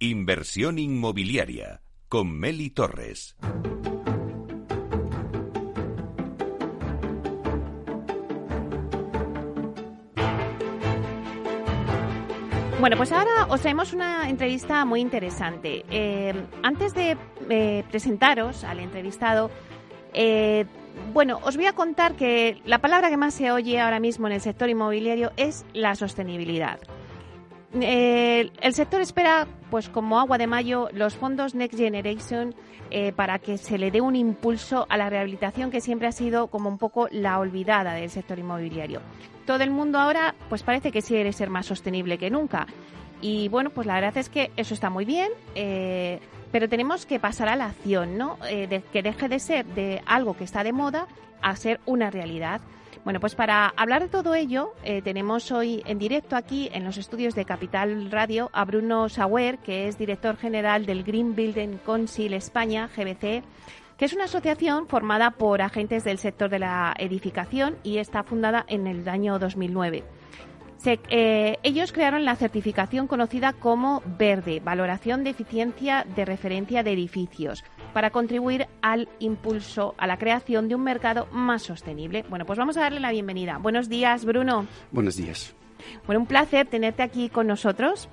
Inversión inmobiliaria con Meli Torres. Bueno, pues ahora os traemos una entrevista muy interesante. Eh, antes de eh, presentaros al entrevistado, eh, bueno, os voy a contar que la palabra que más se oye ahora mismo en el sector inmobiliario es la sostenibilidad. El sector espera, pues como agua de mayo, los fondos Next Generation para que se le dé un impulso a la rehabilitación que siempre ha sido como un poco la olvidada del sector inmobiliario todo el mundo ahora pues parece que quiere ser más sostenible que nunca. Y bueno, pues la verdad es que eso está muy bien, eh, pero tenemos que pasar a la acción, ¿no? Eh, de, que deje de ser de algo que está de moda a ser una realidad. Bueno, pues para hablar de todo ello, eh, tenemos hoy en directo aquí en los estudios de Capital Radio a Bruno Sauer, que es director general del Green Building Council España, GBC, que es una asociación formada por agentes del sector de la edificación y está fundada en el año 2009. Eh, ellos crearon la certificación conocida como Verde, Valoración de Eficiencia de Referencia de Edificios, para contribuir al impulso a la creación de un mercado más sostenible. Bueno, pues vamos a darle la bienvenida. Buenos días, Bruno. Buenos días. Bueno, un placer tenerte aquí con nosotros.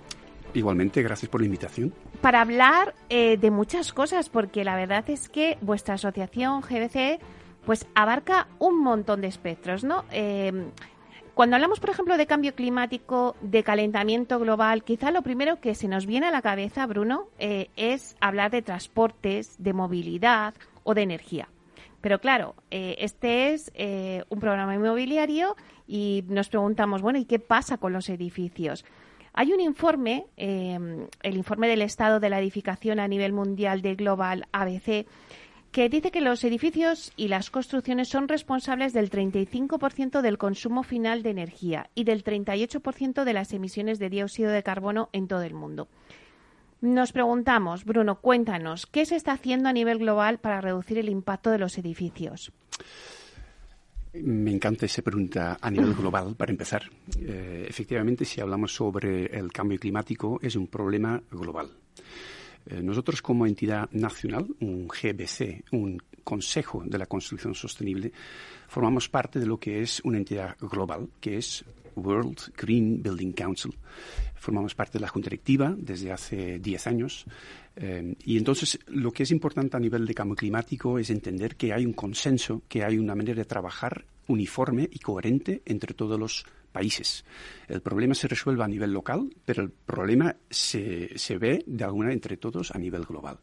Igualmente, gracias por la invitación. Para hablar eh, de muchas cosas, porque la verdad es que vuestra asociación GBC pues abarca un montón de espectros, ¿no? Eh, cuando hablamos, por ejemplo, de cambio climático, de calentamiento global, quizá lo primero que se nos viene a la cabeza, Bruno, eh, es hablar de transportes, de movilidad o de energía. Pero claro, este es un programa inmobiliario y nos preguntamos, bueno, ¿y qué pasa con los edificios? Hay un informe, el informe del estado de la edificación a nivel mundial de Global ABC, que dice que los edificios y las construcciones son responsables del 35% del consumo final de energía y del 38% de las emisiones de dióxido de carbono en todo el mundo. Nos preguntamos, Bruno, cuéntanos, ¿qué se está haciendo a nivel global para reducir el impacto de los edificios? Me encanta esa pregunta a nivel global, para empezar. Eh, efectivamente, si hablamos sobre el cambio climático, es un problema global. Eh, nosotros como entidad nacional, un GBC, un Consejo de la Construcción Sostenible, formamos parte de lo que es una entidad global, que es World Green Building Council. Formamos parte de la Junta Directiva desde hace 10 años eh, y entonces lo que es importante a nivel de cambio climático es entender que hay un consenso, que hay una manera de trabajar uniforme y coherente entre todos los países. El problema se resuelve a nivel local, pero el problema se, se ve de alguna entre todos a nivel global.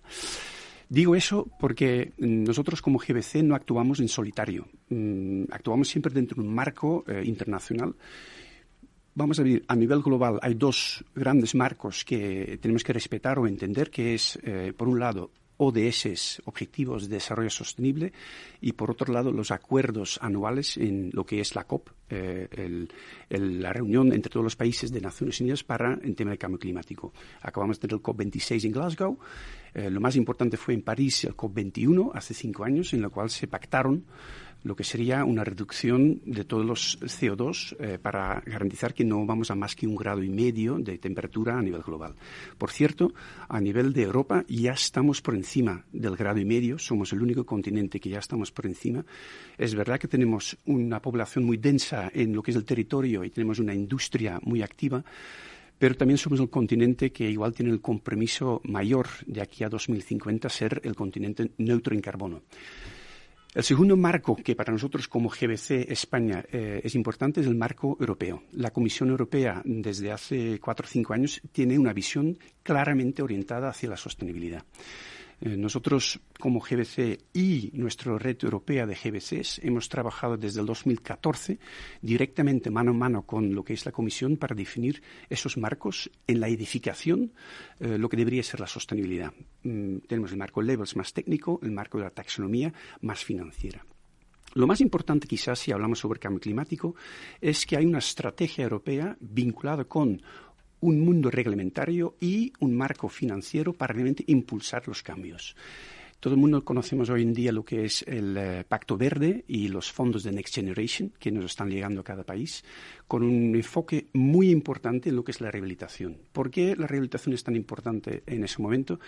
Digo eso porque nosotros como GBC no actuamos en solitario, mm, actuamos siempre dentro de un marco eh, internacional Vamos a ver, a nivel global hay dos grandes marcos que tenemos que respetar o entender, que es, eh, por un lado, ODS, Objetivos de Desarrollo Sostenible, y por otro lado, los acuerdos anuales en lo que es la COP, eh, la reunión entre todos los países de Naciones Unidas para el tema del cambio climático. Acabamos de tener el COP26 en Glasgow. Eh, lo más importante fue en París el COP21, hace cinco años, en lo cual se pactaron lo que sería una reducción de todos los CO2 eh, para garantizar que no vamos a más que un grado y medio de temperatura a nivel global. Por cierto, a nivel de Europa ya estamos por encima del grado y medio, somos el único continente que ya estamos por encima. Es verdad que tenemos una población muy densa en lo que es el territorio y tenemos una industria muy activa, pero también somos el continente que igual tiene el compromiso mayor de aquí a 2050 ser el continente neutro en carbono. El segundo marco que para nosotros como GBC España eh, es importante es el marco europeo. La Comisión Europea desde hace cuatro o cinco años tiene una visión claramente orientada hacia la sostenibilidad. Eh, nosotros, como GBC y nuestra red europea de GBCs, hemos trabajado desde el 2014 directamente mano a mano con lo que es la Comisión para definir esos marcos en la edificación, eh, lo que debería ser la sostenibilidad. Mm, tenemos el marco Levels más técnico, el marco de la taxonomía más financiera. Lo más importante quizás si hablamos sobre cambio climático es que hay una estrategia europea vinculada con un mundo reglamentario y un marco financiero para realmente impulsar los cambios. Todo el mundo conocemos hoy en día lo que es el eh, Pacto Verde y los fondos de Next Generation que nos están llegando a cada país, con un enfoque muy importante en lo que es la rehabilitación. ¿Por qué la rehabilitación es tan importante en ese momento?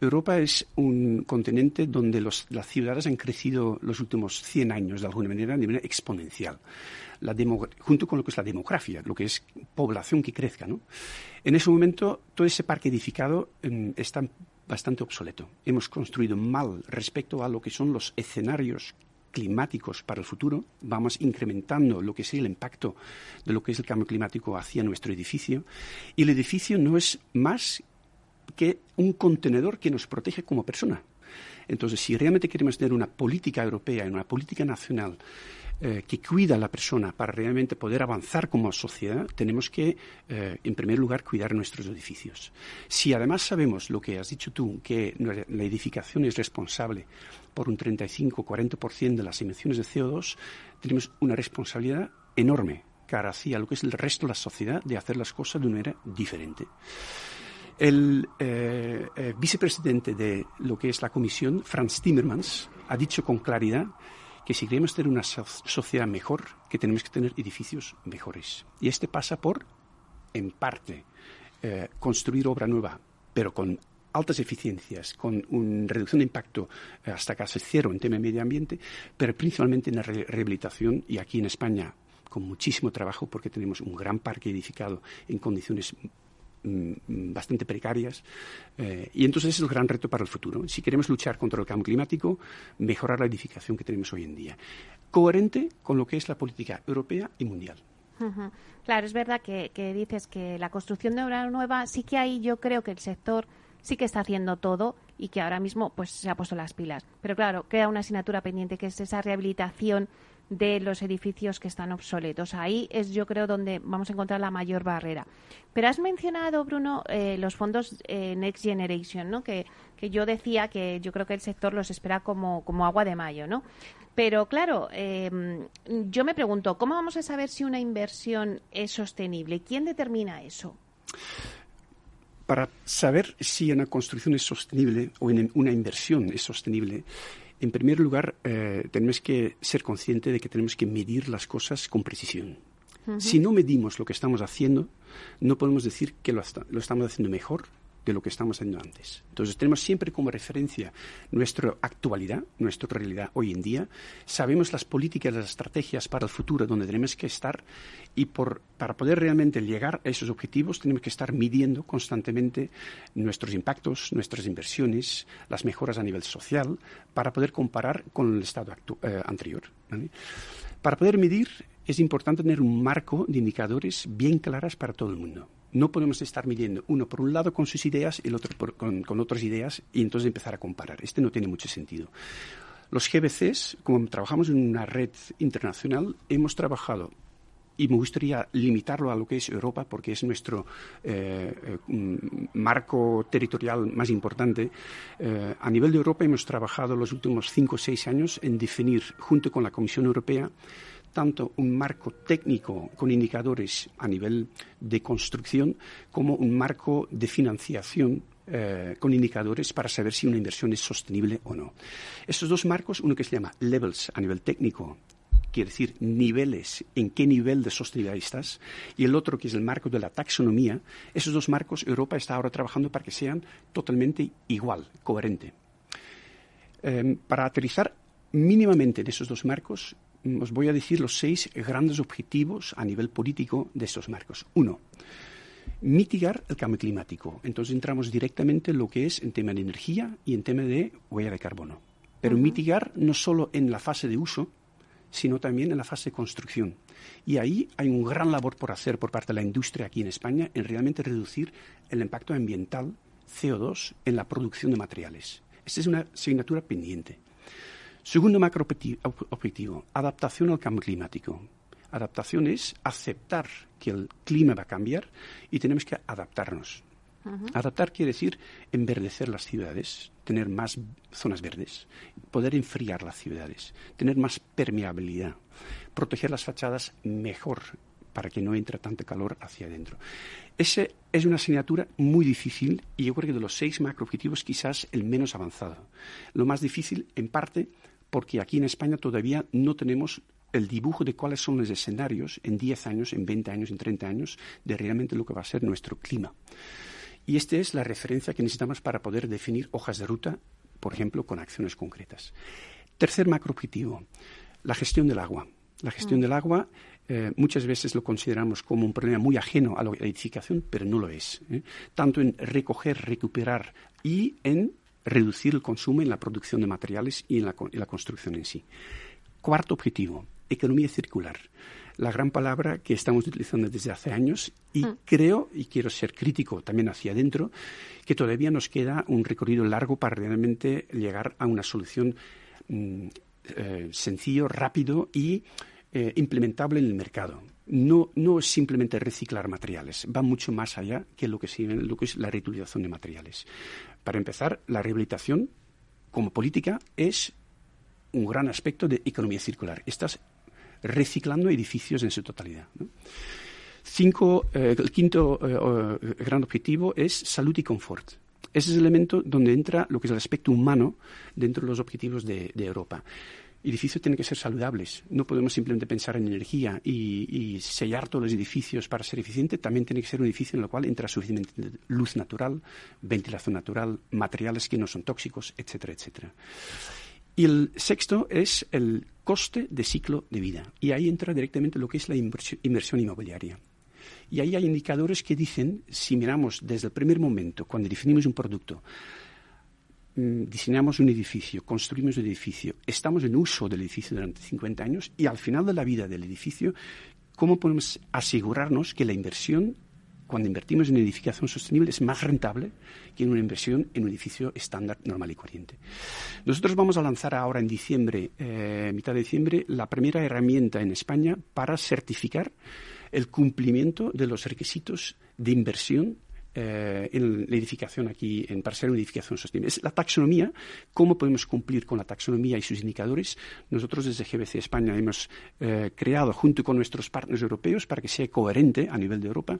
Europa es un continente donde las ciudades han crecido los últimos 100 años de alguna manera de manera exponencial. junto con lo que es la demografía, lo que es población que crezca. ¿no? En ese momento, todo ese parque edificado em, está bastante obsoleto. Hemos construido mal respecto a lo que son los escenarios climáticos para el futuro, vamos incrementando lo que es el impacto de lo que es el cambio climático hacia nuestro edificio y el edificio no es más que un contenedor que nos protege como persona. Entonces, si realmente queremos tener una política europea y una política nacional eh, que cuida a la persona para realmente poder avanzar como sociedad, tenemos que, eh, en primer lugar, cuidar nuestros edificios. Si además sabemos lo que has dicho tú, que la edificación es responsable por un 35-40% de las emisiones de CO2, tenemos una responsabilidad enorme cara hacia lo que es el resto de la sociedad de hacer las cosas de una manera diferente. El eh, vicepresidente de lo que es la Comisión, Franz Timmermans, ha dicho con claridad que si queremos tener una sociedad mejor, que tenemos que tener edificios mejores. Y este pasa por, en parte, eh, construir obra nueva, pero con altas eficiencias, con una reducción de impacto eh, hasta casi cero en tema de medio ambiente, pero principalmente en la rehabilitación y aquí en España con muchísimo trabajo porque tenemos un gran parque edificado en condiciones bastante precarias. Eh, y entonces ese es el gran reto para el futuro. Si queremos luchar contra el cambio climático, mejorar la edificación que tenemos hoy en día. Coherente con lo que es la política europea y mundial. Claro, es verdad que, dices que la construcción de obra nueva sí que hay, yo creo que el sector sí que está haciendo todo y que ahora mismo pues se ha puesto las pilas. Pero claro, queda una asignatura pendiente que es esa rehabilitación de los edificios que están obsoletos. Ahí es, yo creo, donde vamos a encontrar la mayor barrera. Pero has mencionado, Bruno, eh, los fondos eh, Next Generation, ¿no? Que, que, yo decía que yo creo que el sector los espera como, como agua de mayo, ¿no? Pero claro, em, yo me pregunto, ¿cómo vamos a saber si una inversión es sostenible? ¿Quién determina eso? Para saber si una construcción es sostenible o una inversión es sostenible, en primer lugar, eh, tenemos que ser conscientes de que tenemos que medir las cosas con precisión. Si no medimos lo que estamos haciendo, no podemos decir que lo estamos haciendo mejor de lo que estamos haciendo antes. Entonces tenemos siempre como referencia nuestra actualidad, nuestra realidad hoy en día, sabemos las políticas, las estrategias para el futuro donde tenemos que estar y para poder realmente llegar a esos objetivos tenemos que estar midiendo constantemente nuestros impactos, nuestras inversiones, las mejoras a nivel social, para poder comparar con el estado eh, anterior. Para poder medir es importante tener un marco de indicadores bien claras para todo el mundo. No podemos estar midiendo uno por un lado con sus ideas y el otro con, otras ideas y entonces empezar a comparar. Este no tiene mucho sentido. Los GBCs, como trabajamos en una red internacional, hemos trabajado y me gustaría limitarlo a lo que es Europa, porque es nuestro eh, eh, marco territorial más importante. Eh, a nivel de Europa hemos trabajado los últimos cinco o seis años en definir, junto con la Comisión Europea, tanto un marco técnico con indicadores a nivel de construcción como un marco de financiación eh, con indicadores para saber si una inversión es sostenible o no. Estos dos marcos, uno que se llama levels a nivel técnico, quiere decir niveles, en qué nivel de sostenibilidad estás, y el otro que es el marco de la taxonomía, esos dos marcos Europa está ahora trabajando para que sean totalmente igual, coherente. Eh, para aterrizar mínimamente en esos dos marcos, os voy a decir los seis grandes objetivos a nivel político de estos marcos. Uno, mitigar el cambio climático. Entonces entramos directamente en lo que es en tema de energía y en tema de huella de carbono. Pero mitigar no solo en la fase de uso, sino también en la fase de construcción. Y ahí hay un gran labor por hacer por parte de la industria aquí en España en realmente reducir el impacto ambiental CO2 en la producción de materiales. Esta es una asignatura pendiente. Segundo macro objetivo, adaptación al cambio climático. Adaptación es aceptar que el clima va a cambiar y tenemos que adaptarnos. Adaptar quiere decir enverdecer las ciudades, tener más zonas verdes, poder enfriar las ciudades, tener más permeabilidad, proteger las fachadas mejor para que no entre tanta calor hacia adentro. Esa es una asignatura muy difícil y yo creo que de los seis macroobjetivos quizás el menos avanzado. Lo más difícil, en parte, porque aquí en España todavía no tenemos el dibujo de cuáles son los escenarios en 10 años, en 20 años, en 30 años, de realmente lo que va a ser nuestro clima. Y esta es la referencia que necesitamos para poder definir hojas de ruta, por ejemplo, con acciones concretas. Tercer macroobjetivo, la gestión del agua. La gestión mm. del agua eh, muchas veces lo consideramos como un problema muy ajeno a la edificación, pero no lo es. ¿eh? Tanto en recoger, recuperar y en reducir el consumo en la producción de materiales y en la construcción en sí. Cuarto objetivo, economía circular. La gran palabra que estamos utilizando desde hace años y mm. creo, y quiero ser crítico también hacia adentro, que todavía nos queda un recorrido largo para realmente llegar a una solución mm, eh, sencillo, rápido y eh, implementable en el mercado. No, no es simplemente reciclar materiales, va mucho más allá que lo que, lo que es la reutilización de materiales. Para empezar, la rehabilitación como política es un gran aspecto de economía circular. Estás reciclando edificios en su totalidad. Cinco, eh, el quinto eh, gran objetivo es salud y confort. Ese es el elemento donde entra lo que es el aspecto humano dentro de los objetivos de, Europa edificios tienen que ser saludables. No podemos simplemente pensar en energía y, sellar todos los edificios para ser eficiente. También tiene que ser un edificio en el cual entra suficiente luz natural, ventilación natural, materiales que no son tóxicos, etcétera, etcétera. Y el sexto es el coste de ciclo de vida. Y ahí entra directamente lo que es la inversión inmobiliaria. Y ahí hay indicadores que dicen, si miramos desde el primer momento, cuando definimos un producto, diseñamos un edificio, construimos un edificio, estamos en uso del edificio durante 50 años y al final de la vida del edificio, ¿cómo podemos asegurarnos que la inversión cuando invertimos en edificación sostenible es más rentable que en una inversión en un edificio estándar, normal y corriente. Nosotros vamos a lanzar ahora en diciembre, eh, mitad de diciembre, la primera herramienta en España para certificar el cumplimiento de los requisitos de inversión eh, en la edificación aquí, en, para ser una edificación sostenible. Es la taxonomía, cómo podemos cumplir con la taxonomía y sus indicadores. Nosotros desde GBC España hemos eh, creado, junto con nuestros partners europeos, para que sea coherente a nivel de Europa,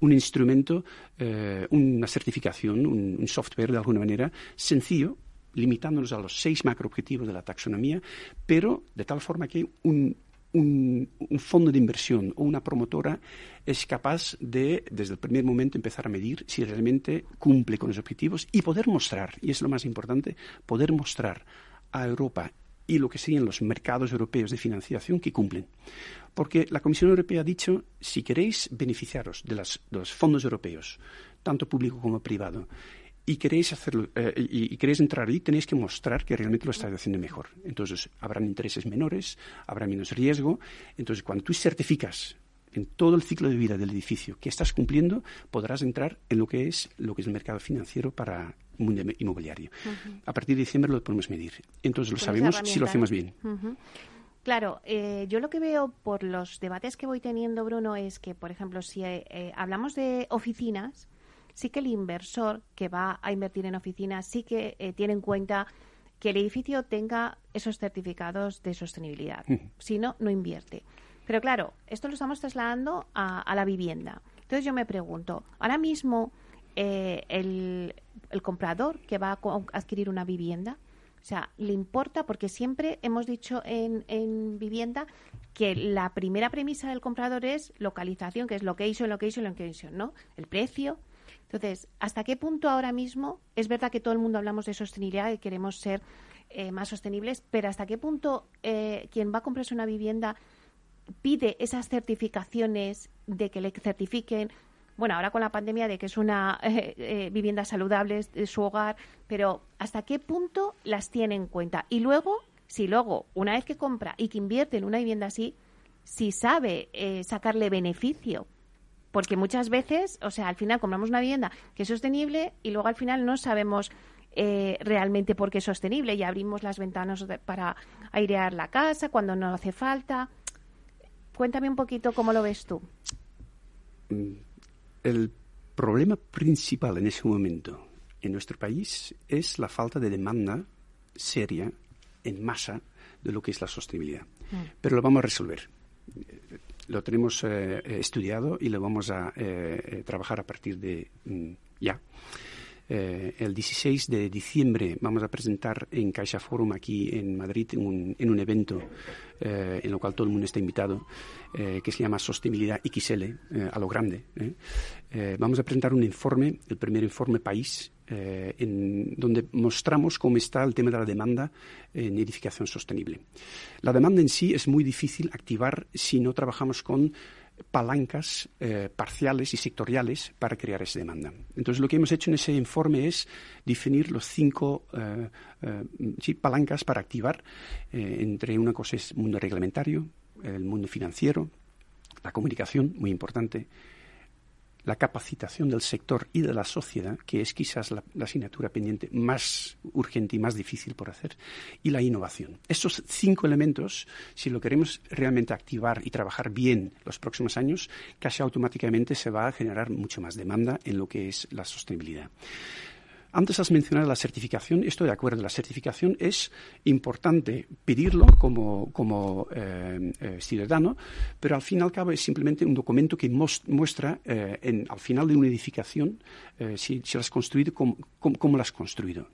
un instrumento, eh, una certificación, un, un software de alguna manera sencillo, limitándonos a los seis macroobjetivos de la taxonomía, pero de tal forma que un, un, fondo de inversión o una promotora es capaz de, desde el primer momento, empezar a medir si realmente cumple con los objetivos y poder mostrar, y es lo más importante, poder mostrar a Europa y lo que serían los mercados europeos de financiación que cumplen. Porque la Comisión Europea ha dicho, si queréis beneficiaros de, de los fondos europeos, tanto público como privado, y queréis hacerlo eh, y, queréis entrar ahí, tenéis que mostrar que realmente lo estáis haciendo mejor. Entonces, habrán intereses menores, habrá menos riesgo. Entonces, cuando tú certificas en todo el ciclo de vida del edificio que estás cumpliendo, podrás entrar en lo que es lo que es el mercado financiero para mundo inmobiliario. A partir de diciembre lo podemos medir. Entonces, lo sabemos si lo hacemos bien. Claro, eh, yo lo que veo por los debates que voy teniendo, Bruno, es que, por ejemplo, si eh, hablamos de oficinas, sí que el inversor que va a invertir en oficinas sí que eh, tiene en cuenta que el edificio tenga esos certificados de sostenibilidad. Si no, no invierte. Pero claro, esto lo estamos trasladando a, la vivienda. Entonces yo me pregunto, ahora mismo eh, el, comprador que va a adquirir una vivienda, o sea, le importa porque siempre hemos dicho en, en, vivienda que la primera premisa del comprador es localización, que es lo que hizo, lo que hizo, lo que hizo, ¿no? El precio, entonces, ¿hasta qué punto ahora mismo es verdad que todo el mundo hablamos de sostenibilidad y queremos ser eh, más sostenibles, pero hasta qué punto eh, quien va a comprarse una vivienda pide esas certificaciones de que le certifiquen bueno, ahora con la pandemia de que es una eh, vivienda saludable de su hogar, pero ¿hasta qué punto las tiene en cuenta? Y luego, si luego, una vez que compra y que invierte en una vivienda así, si sabe sacarle beneficio porque muchas veces, o sea, al final compramos una vivienda que es sostenible y luego al final no sabemos eh, realmente por qué es sostenible y abrimos las ventanas para airear la casa cuando no hace falta. Cuéntame un poquito cómo lo ves tú. Mm, el problema principal en ese momento en nuestro país es la falta de demanda seria en masa de lo que es la sostenibilidad. Mm. Pero lo vamos a resolver lo tenemos estudiado y lo vamos a trabajar a partir de mm, ya. Eh, el 16 de diciembre vamos a presentar en Caixa Forum aquí en Madrid en un, en un evento eh, en lo cual todo el mundo está invitado, eh, que se llama Sostenibilidad XL, a lo grande. vamos a presentar un informe, el primer informe país, en donde mostramos cómo está el tema de la demanda en edificación sostenible. La demanda en sí es muy difícil activar si no trabajamos con palancas eh, parciales y sectoriales para crear esa demanda. Entonces, lo que hemos hecho en ese informe es definir los cinco eh, eh, palancas para activar. entre una cosa es mundo reglamentario, el mundo financiero, la comunicación, muy importante, la capacitación del sector y de la sociedad, que es quizás la, asignatura pendiente más urgente y más difícil por hacer, y la innovación. Estos cinco elementos, si lo queremos realmente activar y trabajar bien los próximos años, casi automáticamente se va a generar mucho más demanda en lo que es la sostenibilidad. Antes has mencionado la certificación. Estoy de acuerdo. La certificación es importante pedirlo como, como eh, eh, ciudadano, pero al fin y al cabo es simplemente un documento que muestra eh, en, al final de una edificación si, si, construido, cómo, cómo, la has construido.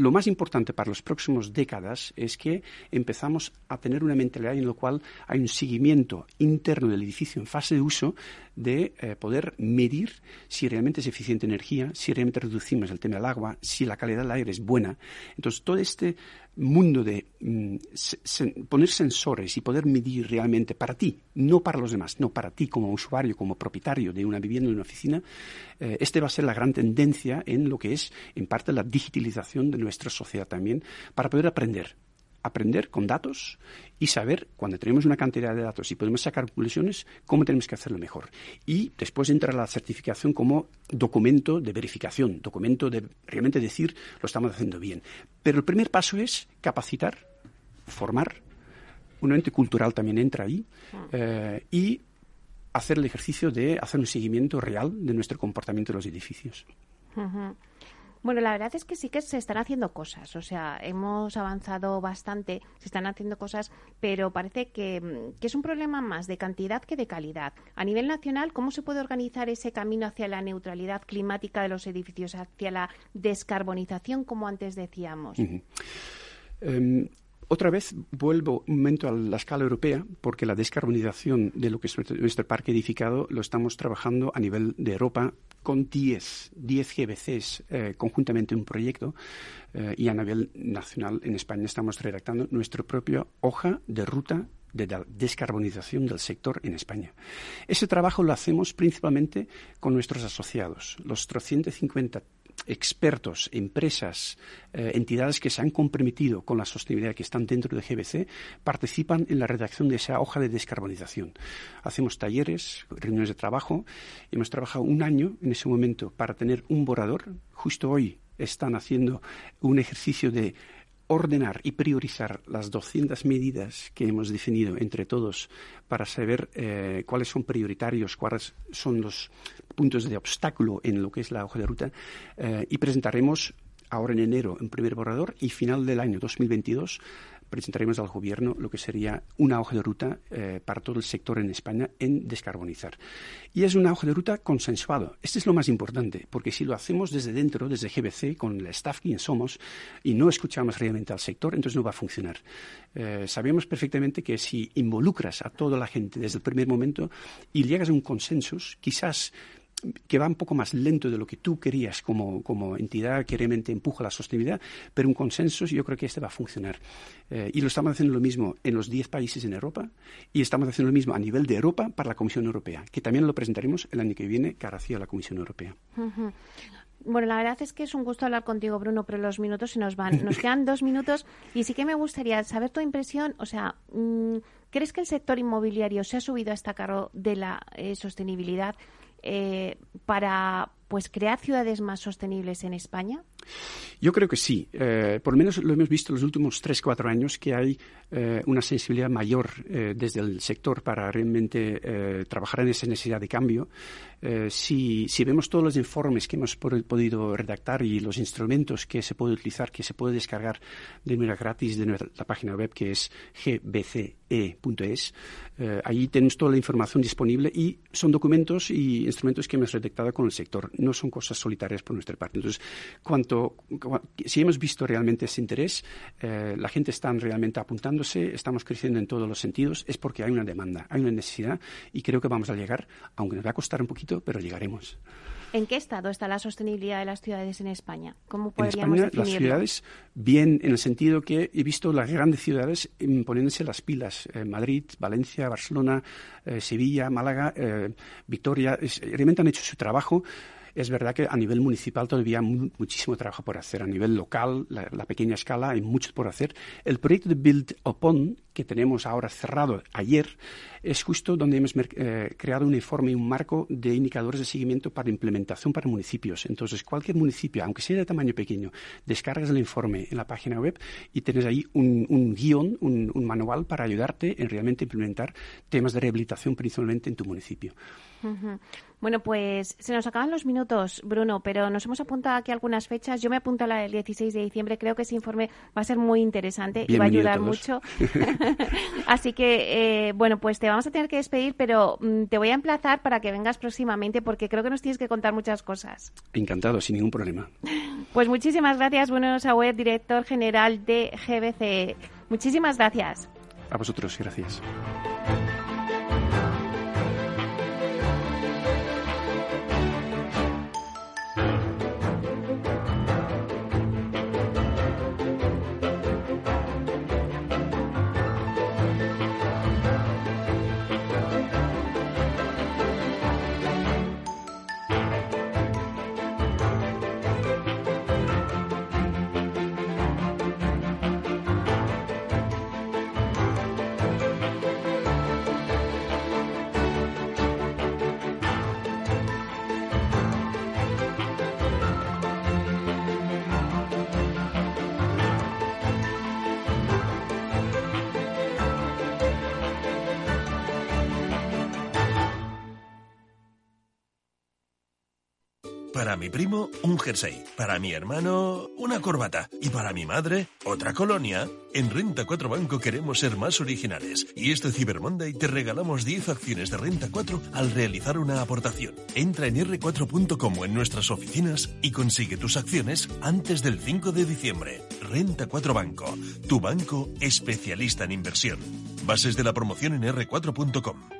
Lo, más importante para las próximas décadas es que empezamos a tener una mentalidad en la cual hay un seguimiento interno del edificio en fase de uso de poder medir si realmente es eficiente energía, si realmente reducimos el tema del agua, si la calidad del aire es buena. Entonces, todo este mundo de mm, poner sensores y poder medir realmente para ti, no para los demás, no para ti como usuario, como propietario de una vivienda, de una oficina, eh, este va a ser la gran tendencia en lo que es, en parte, la digitalización de nuestra sociedad también, para poder aprender aprender con datos y saber, cuando tenemos una cantidad de datos y podemos sacar conclusiones, cómo tenemos que hacerlo mejor. Y después entra la certificación como documento de verificación, documento de realmente decir lo estamos haciendo bien. Pero el primer paso es capacitar, formar, un ente cultural también entra ahí, ah. eh, y hacer el ejercicio de hacer un seguimiento real de nuestro comportamiento en los edificios. Bueno, la verdad es que sí que se están haciendo cosas, o sea, hemos avanzado bastante, se están haciendo cosas, pero parece que, mm, que, es un problema más de cantidad que de calidad. A nivel nacional, ¿cómo se puede organizar ese camino hacia la neutralidad climática de los edificios, hacia la descarbonización, como antes decíamos? Otra vez vuelvo un momento a la escala europea, porque la descarbonización de lo que es nuestro, parque edificado lo estamos trabajando a nivel de Europa con 10, 10 GBCs eh, conjuntamente un proyecto eh, y a nivel nacional en España estamos redactando nuestra propia hoja de ruta de la descarbonización del sector en España. Ese trabajo lo hacemos principalmente con nuestros asociados, los 350 expertos, empresas, eh, entidades que se han comprometido con la sostenibilidad que están dentro de GBC participan en la redacción de esa hoja de descarbonización. Hacemos talleres, reuniones de trabajo. Hemos trabajado un año en ese momento para tener un borrador. Justo hoy están haciendo un ejercicio de ordenar y priorizar las 200 medidas que hemos definido entre todos para saber eh, cuáles son prioritarios, cuáles son los puntos de obstáculo en lo que es la hoja de ruta eh, y presentaremos ahora en enero un primer borrador y final del año 2022 presentaremos al Gobierno lo que sería una hoja de ruta eh, para todo el sector en España en descarbonizar. Y es una hoja de ruta consensuada. Este es lo más importante, porque si lo hacemos desde dentro, desde GBC, con el staff quien somos, y no escuchamos realmente al sector, entonces no va a funcionar. Eh, sabemos perfectamente que si involucras a toda la gente desde el primer momento y llegas a un consenso, quizás que va un poco más lento de lo que tú querías como, como entidad que realmente empuja la sostenibilidad, pero un consenso yo creo que este va a funcionar. Eh, y lo estamos haciendo lo mismo en los 10 países en Europa y estamos haciendo lo mismo a nivel de Europa para la Comisión Europea, que también lo presentaremos el año que viene cara hacia la Comisión Europea. Bueno, la verdad es que es un gusto hablar contigo, Bruno, pero los minutos se nos van. Nos quedan dos minutos y sí que me gustaría saber tu impresión. O sea, mm, ¿crees que el sector inmobiliario se ha subido a esta carro de la eh, sostenibilidad? Eh, para pues crear ciudades más sostenibles en España? Yo creo que sí. Eh, por lo menos lo hemos visto en los últimos tres, cuatro años que hay eh, una sensibilidad mayor eh, desde el sector para realmente trabajar en esa necesidad de cambio. Si, si, vemos todos los informes que hemos podido redactar y los instrumentos que se puede utilizar, que se puede descargar de manera gratis de nuestra, la página web que es gbce.es, allí tenemos toda la información disponible y son documentos y instrumentos que hemos redactado con el sector. No son cosas solitarias por nuestra parte. Entonces, cuanto si hemos visto realmente ese interés, eh, la gente está realmente apuntándose, estamos creciendo en todos los sentidos, es porque hay una demanda, hay una necesidad y creo que vamos a llegar, aunque nos va a costar un poquito, pero llegaremos. ¿En qué estado está la sostenibilidad de las ciudades en España? ¿Cómo podríamos en España, las ciudades, bien, en el sentido que he visto las grandes ciudades poniéndose las pilas. Eh, Madrid, Valencia, Barcelona, eh, Sevilla, Málaga, Victoria, realmente han hecho su trabajo. Es verdad que a nivel municipal todavía hay muchísimo trabajo por hacer. A nivel local, la, pequeña escala, hay mucho por hacer. El proyecto de Build Upon, que tenemos ahora cerrado ayer, es justo donde hemos eh, creado un informe y un marco de indicadores de seguimiento para implementación para municipios. Entonces, cualquier municipio, aunque sea de tamaño pequeño, descargas el informe en la página web y tienes ahí un, guion, un, un, manual para ayudarte en realmente implementar temas de rehabilitación principalmente en tu municipio. Bueno, pues se nos acaban los minutos, Bruno, pero nos hemos apuntado aquí algunas fechas. Yo me apunto a la del 16 de diciembre. Creo que ese informe va a ser muy interesante y va a ayudar mucho. Así que, eh, bueno, pues te vamos a tener que despedir, pero mm, te voy a emplazar para que vengas próximamente porque creo que nos tienes que contar muchas cosas. Encantado, sin ningún problema. Pues muchísimas gracias, Bruno Sauer, director general de GBC. Muchísimas gracias. A vosotros, gracias. Mi primo, un jersey. Para mi hermano, una corbata. Y para mi madre, otra colonia. En Renta 4 Banco queremos ser más originales. Y este Cyber Monday te regalamos 10 acciones de Renta 4 al realizar una aportación. Entra en r4.com o en nuestras oficinas y consigue tus acciones antes del 5 de diciembre. Renta 4 Banco, tu banco especialista en inversión. Bases de la promoción en r4.com.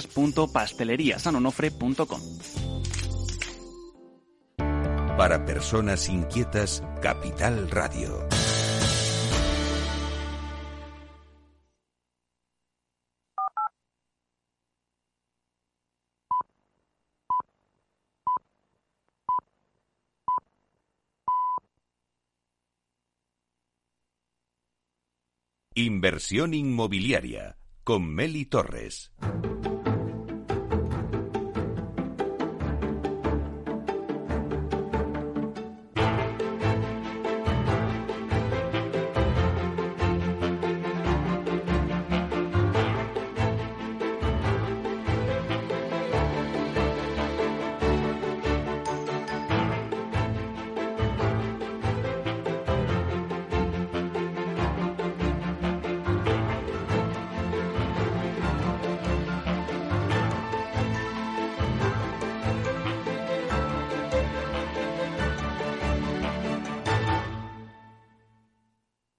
www.pasteleriasanonofre.com. Para personas inquietas, Capital Radio. Inversión inmobiliaria con Meli Torres.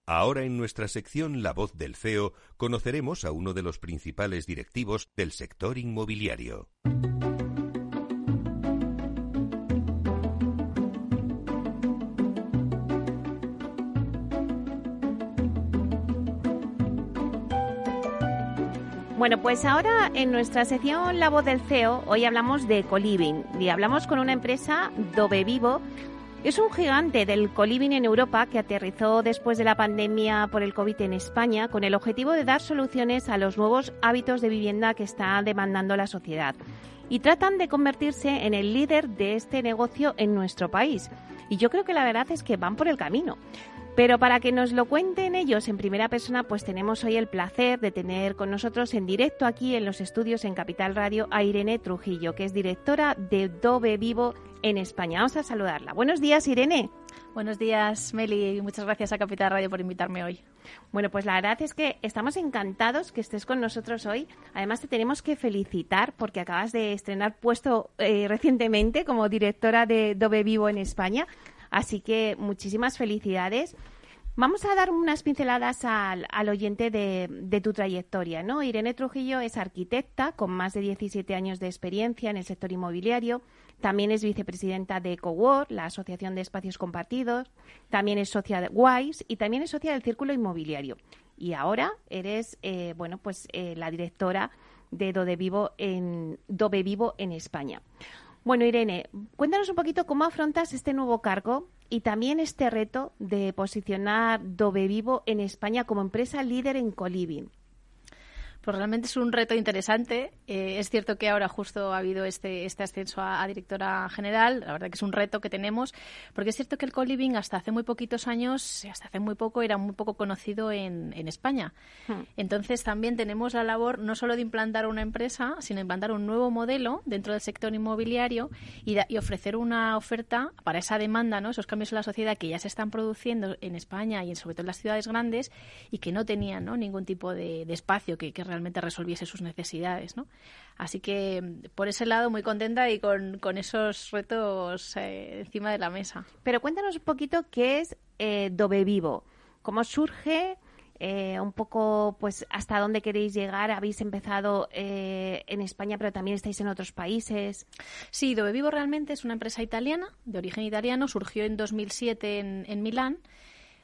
Ahora en nuestra sección La voz del CEO conoceremos a uno de los principales directivos del sector inmobiliario. Bueno, pues ahora en nuestra sección La voz del CEO, hoy hablamos de Coliving y hablamos con una empresa Dove Vivo. Es un gigante del coliving en Europa que aterrizó después de la pandemia por el COVID en España con el objetivo de dar soluciones a los nuevos hábitos de vivienda que está demandando la sociedad. Y tratan de convertirse en el líder de este negocio en nuestro país. Y yo creo que la verdad es que van por el camino. Pero para que nos lo cuenten ellos en primera persona, pues tenemos hoy el placer de tener con nosotros en directo aquí en los estudios en Capital Radio a Irene Trujillo, que es directora de Dove Vivo en España. Vamos a saludarla. Buenos días, Irene. Buenos días, Meli, y muchas gracias a Capital Radio por invitarme hoy. Bueno, pues la verdad es que estamos encantados que estés con nosotros hoy. Además, te tenemos que felicitar porque acabas de estrenar puesto eh, recientemente como directora de Dove Vivo en España. Así que muchísimas felicidades. Vamos a dar unas pinceladas al, oyente de, tu trayectoria. ¿no? Irene Trujillo es arquitecta con más de 17 años de experiencia en el sector inmobiliario. También es vicepresidenta de Cowork, la Asociación de Espacios Compartidos. También es socia de WISE y también es socia del Círculo Inmobiliario. Y ahora eres eh, bueno, pues, eh, la directora de Dove Vivo en, Dove Vivo en España. Bueno, Irene, cuéntanos un poquito cómo afrontas este nuevo cargo y también este reto de posicionar Dove Vivo en España como empresa líder en coliving. Pues realmente es un reto interesante. Eh, es cierto que ahora justo ha habido este, este ascenso a, directora general. La verdad que es un reto que tenemos, porque es cierto que el co-living hasta hace muy poquitos años, hasta hace muy poco, era muy poco conocido en, en España. Hmm. Entonces también tenemos la labor no solo de implantar una empresa, sino implantar un nuevo modelo dentro del sector inmobiliario y, y ofrecer una oferta para esa demanda, ¿no? esos cambios en la sociedad que ya se están produciendo en España y en, sobre todo en las ciudades grandes y que no tenían ¿no? ningún tipo de, de espacio que, que realmente realmente resolviese sus necesidades, ¿no? Así que por ese lado muy contenta y con, esos retos eh, encima de la mesa. Pero cuéntanos un poquito qué es eh, Dove Vivo, cómo surge, eh, un poco pues hasta dónde queréis llegar. Habéis empezado en España, pero también estáis en otros países. Sí, Dove Vivo realmente es una empresa italiana, de origen italiano, surgió en 2007 en, en Milán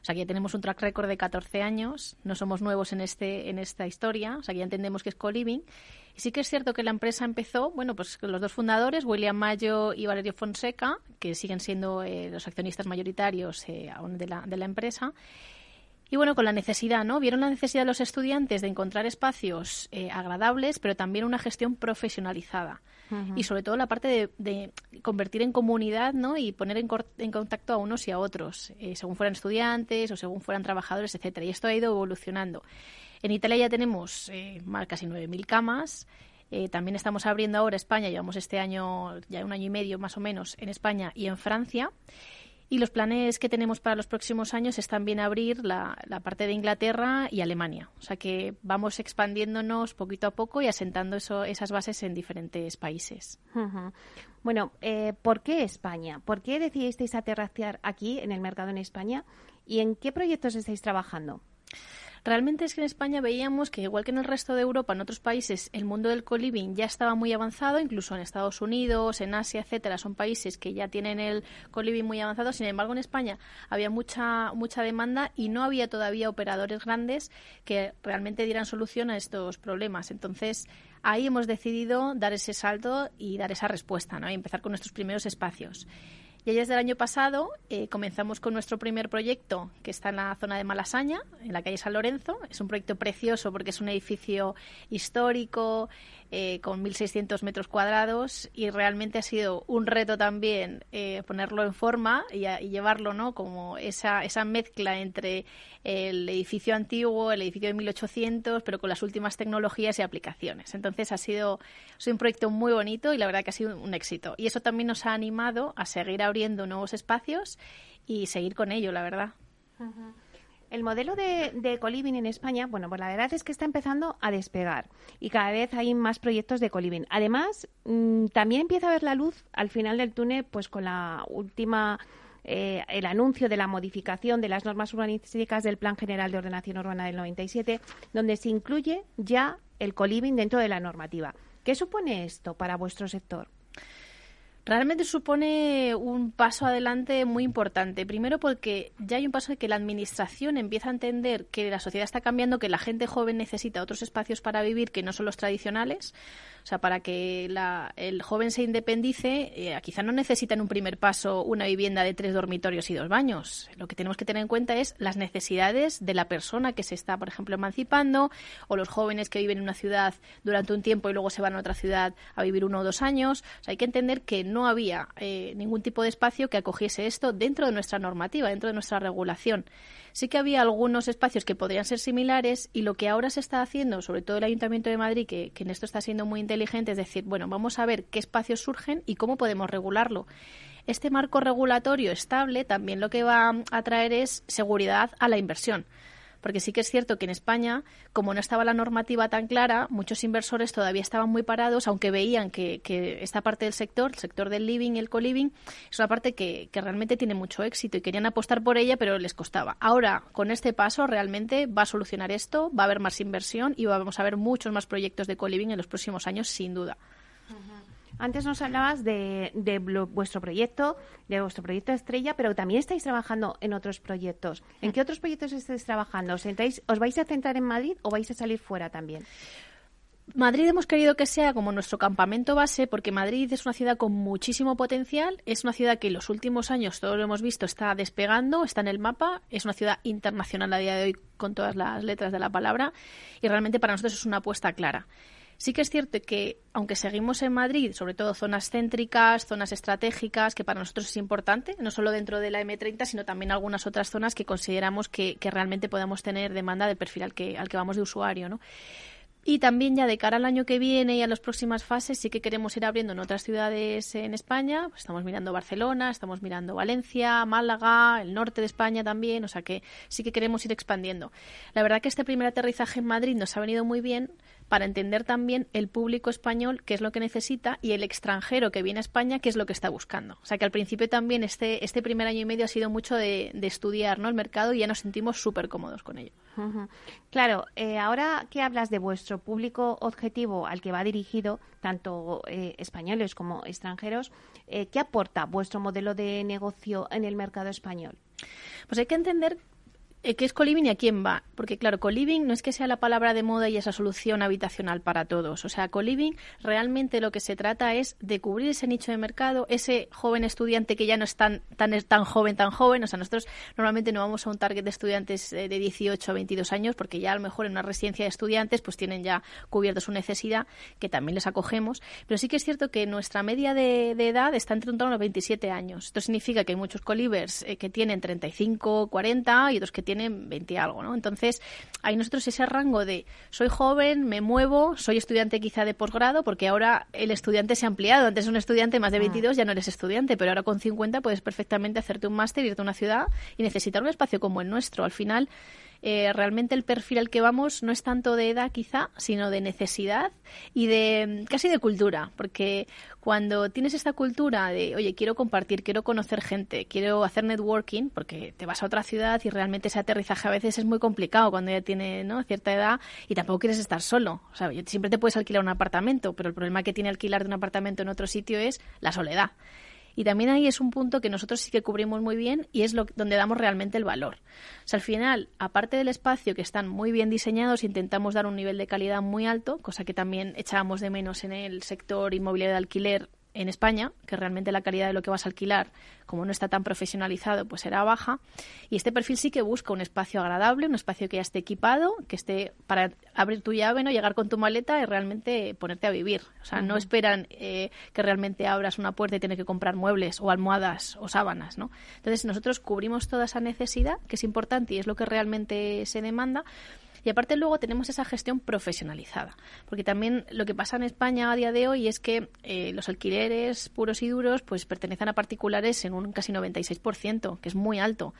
o sea, que tenemos un track record de 14 años, no somos nuevos en, este, en esta historia, o sea, ya entendemos que es co-living. Y sí que es cierto que la empresa empezó, bueno, pues los dos fundadores, William Mayo y Valerio Fonseca, que siguen siendo eh, los accionistas mayoritarios eh, aún de la, de la empresa. Y bueno, con la necesidad, ¿no? Vieron la necesidad de los estudiantes de encontrar espacios eh, agradables, pero también una gestión profesionalizada y sobre todo la parte de, convertir en comunidad ¿no? y poner en, en contacto a unos y a otros, eh, según fueran estudiantes o según fueran trabajadores, etcétera. Y esto ha ido evolucionando. En Italia ya tenemos eh, casi 9.000 camas. Eh, también estamos abriendo ahora España, llevamos este año, ya un año y medio más o menos, en España y en Francia. Y los planes que tenemos para los próximos años es también abrir la, parte de Inglaterra y Alemania. O sea que vamos expandiéndonos poquito a poco y asentando eso, esas bases en diferentes países. Bueno, eh, ¿por qué España? ¿Por qué decidisteis aterrizar aquí en el mercado en España? ¿Y en qué proyectos estáis trabajando? Realmente es que en España veíamos que, igual que en el resto de Europa, en otros países, el mundo del co-living ya estaba muy avanzado, incluso en Estados Unidos, en Asia, etcétera, son países que ya tienen el co-living muy avanzado. Sin embargo, en España había mucha, mucha demanda y no había todavía operadores grandes que realmente dieran solución a estos problemas. Entonces, ahí hemos decidido dar ese salto y dar esa respuesta, ¿no? Y empezar con nuestros primeros espacios. Y desde el año pasado eh, comenzamos con nuestro primer proyecto, que está en la zona de Malasaña, en la calle San Lorenzo. Es un proyecto precioso porque es un edificio histórico, eh, con 1.600 metros cuadrados y realmente ha sido un reto también eh, ponerlo en forma y, llevarlo, ¿no? Como esa, esa mezcla entre el edificio antiguo, el edificio de 1800, pero con las últimas tecnologías y aplicaciones. Entonces ha sido, un proyecto muy bonito y la verdad que ha sido un éxito. Y eso también nos ha animado a seguir abriendo nuevos espacios y seguir con ello, la verdad. El modelo de, de coliving en España, bueno, pues la verdad es que está empezando a despegar y cada vez hay más proyectos de coliving. Además, mm, también empieza a ver la luz al final del túnel, pues con la última eh, el anuncio de la modificación de las normas urbanísticas del Plan General de Ordenación Urbana del 97, donde se incluye ya el coliving dentro de la normativa. ¿Qué supone esto para vuestro sector? Realmente supone un paso adelante muy importante. Primero porque ya hay un paso de que la Administración empieza a entender que la sociedad está cambiando, que la gente joven necesita otros espacios para vivir que no son los tradicionales. O sea, para que el joven se independice, eh, quizá no necesita en un primer paso una vivienda de tres dormitorios y dos baños. Lo que tenemos que tener en cuenta es las necesidades de la persona que se está, por ejemplo, emancipando o los jóvenes que viven en una ciudad durante un tiempo y luego se van a otra ciudad a vivir uno o dos años. O sea, hay que entender que no había eh, ningún tipo de espacio que acogiese esto dentro de nuestra normativa, dentro de nuestra regulación. Sí que había algunos espacios que podrían ser similares y lo que ahora se está haciendo, sobre todo el Ayuntamiento de Madrid, que, que en esto está siendo muy inteligente, es decir, bueno, vamos a ver qué espacios surgen y cómo podemos regularlo. Este marco regulatorio estable también lo que va a traer es seguridad a la inversión porque sí que es cierto que en España, como no estaba la normativa tan clara, muchos inversores todavía estaban muy parados, aunque veían que, esta parte del sector, el sector del living el co-living, es una parte que, realmente tiene mucho éxito y querían apostar por ella, pero les costaba. Ahora, con este paso, realmente va a solucionar esto, va a haber más inversión y vamos a ver muchos más proyectos de co-living en los próximos años, sin duda. Antes nos hablabas de, vuestro proyecto, de vuestro proyecto estrella, pero también estáis trabajando en otros proyectos. ¿En qué otros proyectos estáis trabajando? ¿Os, ¿Os vais a centrar en Madrid o vais a salir fuera también? Madrid hemos querido que sea como nuestro campamento base porque Madrid es una ciudad con muchísimo potencial, es una ciudad que en los últimos años, todos lo hemos visto, está despegando, está en el mapa, es una ciudad internacional a día de hoy con todas las letras de la palabra y realmente para nosotros es una apuesta clara. Sí que es cierto que, aunque seguimos en Madrid, sobre todo zonas céntricas, zonas estratégicas, que para nosotros es importante, no solo dentro de la M30, sino también algunas otras zonas que consideramos que, realmente podemos tener demanda del perfil al que, al que vamos de usuario, ¿no? Y también ya de cara al año que viene y a las próximas fases sí que queremos ir abriendo en otras ciudades en España. Pues estamos mirando Barcelona, estamos mirando Valencia, Málaga, el norte de España también. O sea que sí que queremos ir expandiendo. La verdad que este primer aterrizaje en Madrid nos ha venido muy bien para entender también el público español qué es lo que necesita y el extranjero que viene a España qué es lo que está buscando. O sea que al principio también este, este primer año y medio ha sido mucho de, estudiar ¿no? el mercado y ya nos sentimos súper cómodos con ello. Claro, eh, ahora que hablas de vuestro público objetivo al que va dirigido, tanto eh, españoles como extranjeros, eh, ¿qué aporta vuestro modelo de negocio en el mercado español? Pues hay que entender ¿Qué es coliving y a quién va? Porque claro, coliving no es que sea la palabra de moda y esa solución habitacional para todos. O sea, coliving realmente lo que se trata es de cubrir ese nicho de mercado, ese joven estudiante que ya no es tan, tan, tan joven, tan joven. O sea, nosotros normalmente no vamos a un target de estudiantes eh, de 18 a 22 años porque ya a lo mejor en una residencia de estudiantes pues tienen ya cubierto su necesidad, que también les acogemos. Pero sí que es cierto que nuestra media de, edad está entre un torno a los 27 años. Esto significa que hay muchos colivers eh, que tienen 35, 40 y otros que tienen tienen 20 algo, ¿no? Entonces, hay nosotros ese rango de soy joven, me muevo, soy estudiante quizá de posgrado, porque ahora el estudiante se ha ampliado. Antes un estudiante más de 22 ah. ya no eres estudiante, pero ahora con 50 puedes perfectamente hacerte un máster, irte a una ciudad y necesitar un espacio como el nuestro. Al final, eh, realmente el perfil al que vamos no es tanto de edad quizá, sino de necesidad y de casi de cultura, porque cuando tienes esta cultura de, oye, quiero compartir, quiero conocer gente, quiero hacer networking, porque te vas a otra ciudad y realmente ese aterrizaje a veces es muy complicado cuando ya tiene ¿no? cierta edad y tampoco quieres estar solo. O sea, siempre te puedes alquilar un apartamento, pero el problema que tiene alquilar de un apartamento en otro sitio es la soledad. Y también ahí es un punto que nosotros sí que cubrimos muy bien y es lo, donde damos realmente el valor. O sea, al final, aparte del espacio que están muy bien diseñados, intentamos dar un nivel de calidad muy alto, cosa que también echábamos de menos en el sector inmobiliario de alquiler en España, que realmente la calidad de lo que vas a alquilar, como no está tan profesionalizado, pues será baja. Y este perfil sí que busca un espacio agradable, un espacio que ya esté equipado, que esté para abrir tu llave, no llegar con tu maleta y realmente ponerte a vivir. O sea, no esperan eh, que realmente abras una puerta y tienes que comprar muebles o almohadas o sábanas, ¿no? Entonces nosotros cubrimos toda esa necesidad, que es importante y es lo que realmente se demanda y aparte luego tenemos esa gestión profesionalizada, porque también lo que pasa en España a día de hoy es que eh, los alquileres puros y duros pues pertenecen a particulares en un casi 96%, que es muy alto.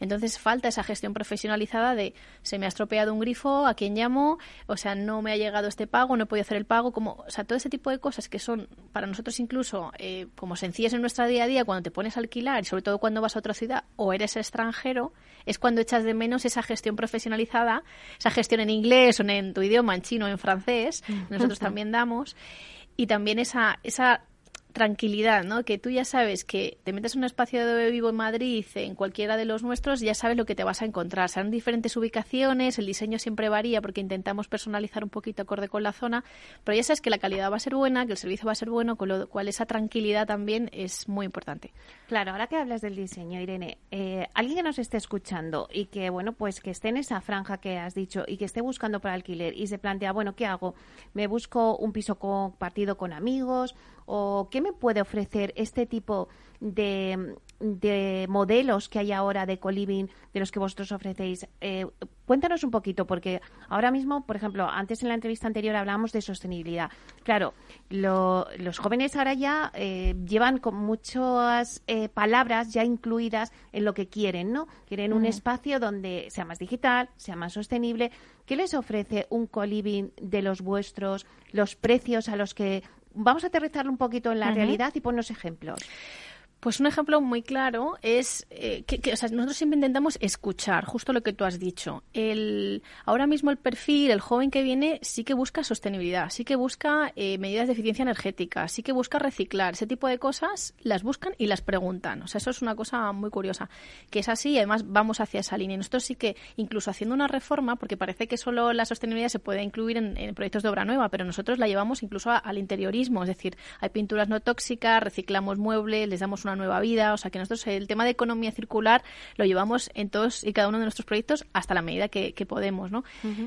Entonces falta esa gestión profesionalizada de se me ha estropeado un grifo, a quién llamo, o sea, no me ha llegado este pago, no he podido hacer el pago, como, o sea, todo ese tipo de cosas que son para nosotros incluso eh, como sencillas en nuestra día a día cuando te pones a alquilar y sobre todo cuando vas a otra ciudad o eres extranjero, es cuando echas de menos esa gestión profesionalizada, esa gestión en inglés o en tu idioma, en chino, en francés, nosotros también damos y también esa, esa tranquilidad, ¿no? Que tú ya sabes que te metes en un espacio de vivo en Madrid, en cualquiera de los nuestros, ya sabes lo que te vas a encontrar. Serán diferentes ubicaciones, el diseño siempre varía porque intentamos personalizar un poquito acorde con la zona, pero ya sabes que la calidad va a ser buena, que el servicio va a ser bueno, con lo cual esa tranquilidad también es muy importante. Claro, ahora que hablas del diseño, Irene, eh, alguien que nos esté escuchando y que, bueno, pues que esté en esa franja que has dicho y que esté buscando para alquiler y se plantea, bueno, ¿qué hago? ¿Me busco un piso compartido con amigos? ¿O qué me puede ofrecer este tipo de, modelos que hay ahora de co-living, de los que vosotros ofrecéis? Eh, cuéntanos un poquito, porque ahora mismo, por ejemplo, antes en la entrevista anterior hablábamos de sostenibilidad. Claro, los jóvenes ahora ya eh, llevan con muchas eh, palabras ya incluidas en lo que quieren, ¿no? Quieren un espacio donde sea más digital, sea más sostenible. ¿Qué les ofrece un co-living de los vuestros? ¿Los precios a los que vamos a aterrizarlo un poquito en la realidad y ponernos ejemplos. Pues un ejemplo muy claro es eh, que, nosotros siempre intentamos escuchar justo lo que tú has dicho. El, ahora mismo el perfil, el joven que viene, sí que busca sostenibilidad, sí que busca eh, medidas de eficiencia energética, sí que busca reciclar. Ese tipo de cosas las buscan y las preguntan. O sea, eso es una cosa muy curiosa, que es así y además vamos hacia esa línea. nosotros sí que, incluso haciendo una reforma, porque parece que solo la sostenibilidad se puede incluir en, proyectos de obra nueva, pero nosotros la llevamos incluso al interiorismo, es decir, hay pinturas no tóxicas, reciclamos muebles, les damos nueva vida. O sea, que nosotros el tema de economía circular lo llevamos en todos y cada uno de nuestros proyectos hasta la medida que, podemos, ¿no?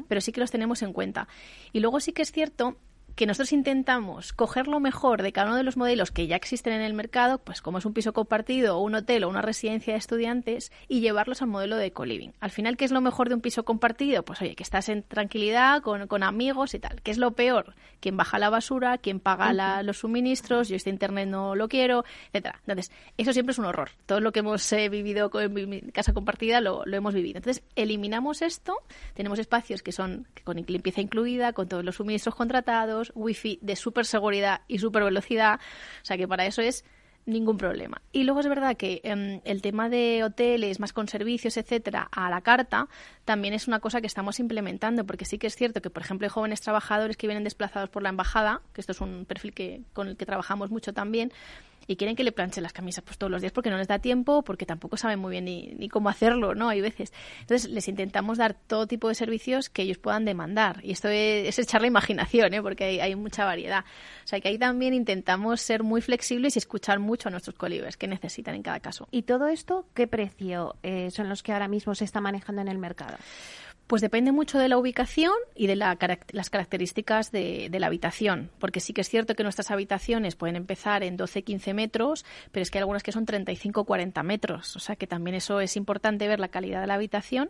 Pero sí que los tenemos en cuenta. Y luego sí que es cierto que nosotros intentamos coger lo mejor de cada uno de los modelos que ya existen en el mercado, pues como es un piso compartido, un hotel o una residencia de estudiantes, y llevarlos al modelo de co-living. Al final, ¿qué es lo mejor de un piso compartido? Pues oye, que estás en tranquilidad, con, con amigos y tal. ¿Qué es lo peor? Quien baja la basura, quien paga los suministros, yo este internet no lo quiero, etcétera. Entonces, eso siempre es un horror. Todo lo que hemos eh, vivido con mi casa compartida lo, lo, hemos vivido. Entonces, eliminamos esto, tenemos espacios que son con limpieza incluida, con todos los suministros contratados, wifi de super seguridad y super velocidad. O sea que para eso es ningún problema. Y luego es verdad que em, el tema de hoteles más con servicios, etcétera, a la carta, también es una cosa que estamos implementando, porque sí que es cierto que, por ejemplo, hay jóvenes trabajadores que vienen desplazados por la embajada, que esto es un perfil que, con el que trabajamos mucho también, y quieren que le planchen las camisas pues todos los días porque no les da tiempo, porque tampoco saben muy bien ni, cómo hacerlo, ¿no? Hay veces. Entonces les intentamos dar todo tipo de servicios que ellos puedan demandar. Y esto es, echar la imaginación, ¿eh? Porque hay, mucha variedad. O sea que ahí también intentamos ser muy flexibles y escuchar mucho a nuestros colibres que necesitan en cada caso. ¿Y todo esto qué precio eh, son los que ahora mismo se está manejando en el mercado? Pues depende mucho de la ubicación y de las características de, la habitación, porque sí que es cierto que nuestras habitaciones pueden empezar en 12-15 metros, pero es que hay algunas que son 35-40 metros, o sea que también eso es importante ver la calidad de la habitación.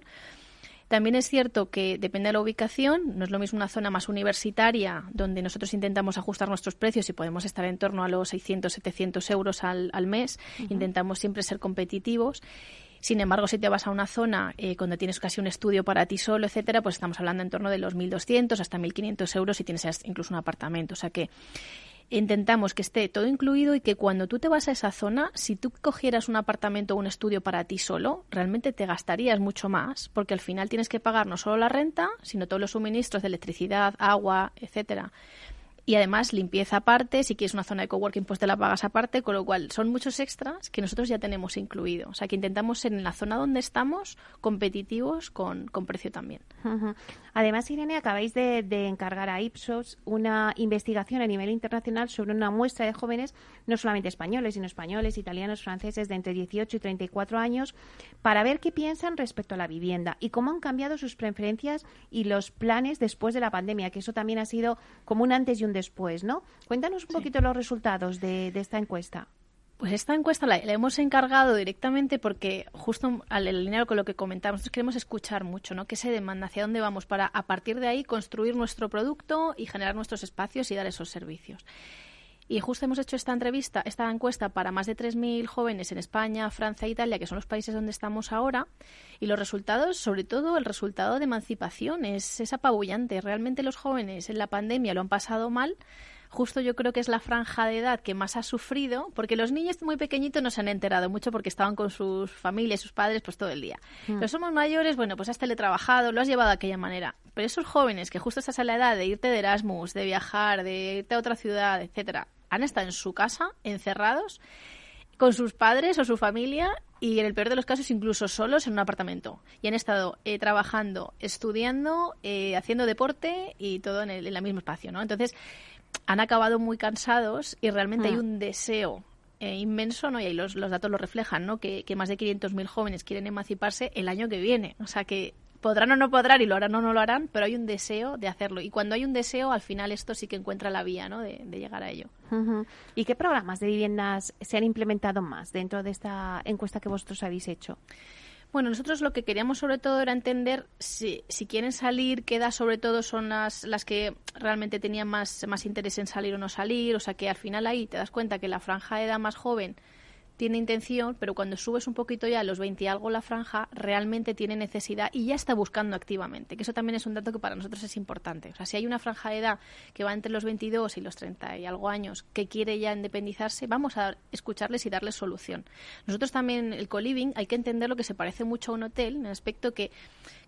También es cierto que depende de la ubicación, no es lo mismo una zona más universitaria, donde nosotros intentamos ajustar nuestros precios y podemos estar en torno a los 600, 700 euros al, mes, intentamos siempre ser competitivos. Sin embargo, si te vas a una zona eh, cuando tienes casi un estudio para ti solo, etcétera, pues estamos hablando en torno de los 1.200 hasta 1.500 euros si tienes incluso un apartamento. O sea que intentamos que esté todo incluido y que cuando tú te vas a esa zona, si tú cogieras un apartamento o un estudio para ti solo, realmente te gastarías mucho más, porque al final tienes que pagar no solo la renta, sino todos los suministros de electricidad, agua, etcétera y además limpieza aparte, si quieres una zona de coworking pues te la pagas aparte, con lo cual son muchos extras que nosotros ya tenemos incluido. O sea que intentamos ser en la zona donde estamos competitivos con, con precio también. Además, Irene, acabáis de, encargar a Ipsos una investigación a nivel internacional sobre una muestra de jóvenes, no solamente españoles, sino españoles, italianos, franceses de entre 18 y 34 años, para ver qué piensan respecto a la vivienda y cómo han cambiado sus preferencias y los planes después de la pandemia, que eso también ha sido como un antes y un después, ¿no? Cuéntanos un poquito los resultados de, esta encuesta. Pues esta encuesta la, hemos encargado directamente porque justo al alinear con lo que comentamos, nosotros queremos escuchar mucho, ¿no? ¿Qué se demanda? ¿Hacia dónde vamos? Para a partir de ahí construir nuestro producto y generar nuestros espacios y dar esos servicios. Y justo hemos hecho esta entrevista, esta encuesta para más de 3.000 jóvenes en España, Francia e Italia, que son los países donde estamos ahora. Y los resultados, sobre todo el resultado de emancipación, es, es apabullante. Realmente los jóvenes en la pandemia lo han pasado mal justo yo creo que es la franja de edad que más ha sufrido, porque los niños muy pequeñitos no se han enterado mucho porque estaban con sus familias, sus padres, pues todo el día. Mm. Los somos mayores, bueno, pues has teletrabajado, lo has llevado de aquella manera. Pero esos jóvenes que justo estás en la edad de irte de Erasmus, de viajar, de irte a otra ciudad, etcétera, han estado en su casa, encerrados, con sus padres o su familia y en el peor de los casos incluso solos en un apartamento. Y han estado eh, trabajando, estudiando, eh, haciendo deporte y todo en el, en el mismo espacio, ¿no? Entonces, han acabado muy cansados y realmente hay mm. un deseo eh, inmenso, ¿no? Y ahí los, los datos lo reflejan, ¿no? Que, que más de 500.000 jóvenes quieren emanciparse el año que viene. O sea que podrán o no podrán y lo harán o no lo harán, pero hay un deseo de hacerlo. Y cuando hay un deseo, al final esto sí que encuentra la vía, ¿no? De, llegar a ello. ¿Y qué programas de viviendas se han implementado más dentro de esta encuesta que vosotros habéis hecho? Bueno, nosotros lo que queríamos sobre todo era entender si, si quieren salir, qué edad sobre todo son las, las que realmente tenían más, más interés en salir o no salir. O sea que al final ahí te das cuenta que la franja de edad más joven tiene intención, pero cuando subes un poquito ya a los 20 y algo la franja, realmente tiene necesidad y ya está buscando activamente, que eso también es un dato que para nosotros es importante. O sea, si hay una franja de edad que va entre los 22 y los 30 y algo años que quiere ya independizarse, vamos a escucharles y darles solución. Nosotros también, el co-living, hay que entender lo que se parece mucho a un hotel, en el aspecto que,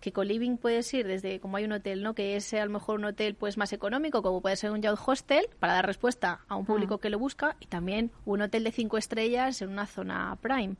que co-living puede ser desde, como hay un hotel, ¿no? que es a lo mejor un hotel pues más económico, como puede ser un yacht hostel, para dar respuesta a un público mm. que lo busca, y también un hotel de cinco estrellas en una zona prime.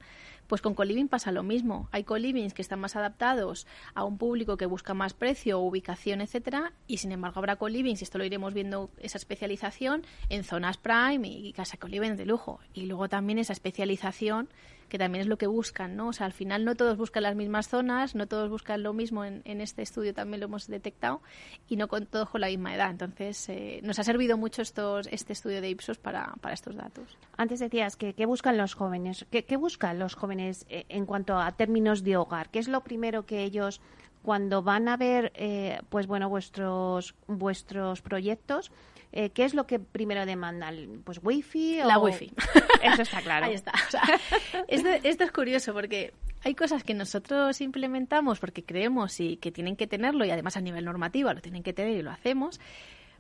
Pues con coliving pasa lo mismo. Hay colivings que están más adaptados a un público que busca más precio, ubicación, etcétera, y sin embargo habrá colivings, y esto lo iremos viendo esa especialización en zonas prime y casa coliving de lujo. Y luego también esa especialización que también es lo que buscan, ¿no? O sea, al final no todos buscan las mismas zonas, no todos buscan lo mismo, en, este estudio también lo hemos detectado, y no con todos con la misma edad. Entonces, eh, nos ha servido mucho estos, este estudio de Ipsos para, estos datos. Antes decías que qué buscan los jóvenes, ¿Qué, qué buscan los jóvenes eh, en cuanto a términos de hogar, ¿qué es lo primero que ellos cuando van a ver eh, pues bueno vuestros vuestros proyectos eh, ¿qué es lo que primero demandan? ¿Pues wifi o...? La wifi. Eso está claro. Ahí está. esto, es curioso porque hay cosas que nosotros implementamos porque creemos y que tienen que tenerlo y además a nivel normativo lo tienen que tener y lo hacemos.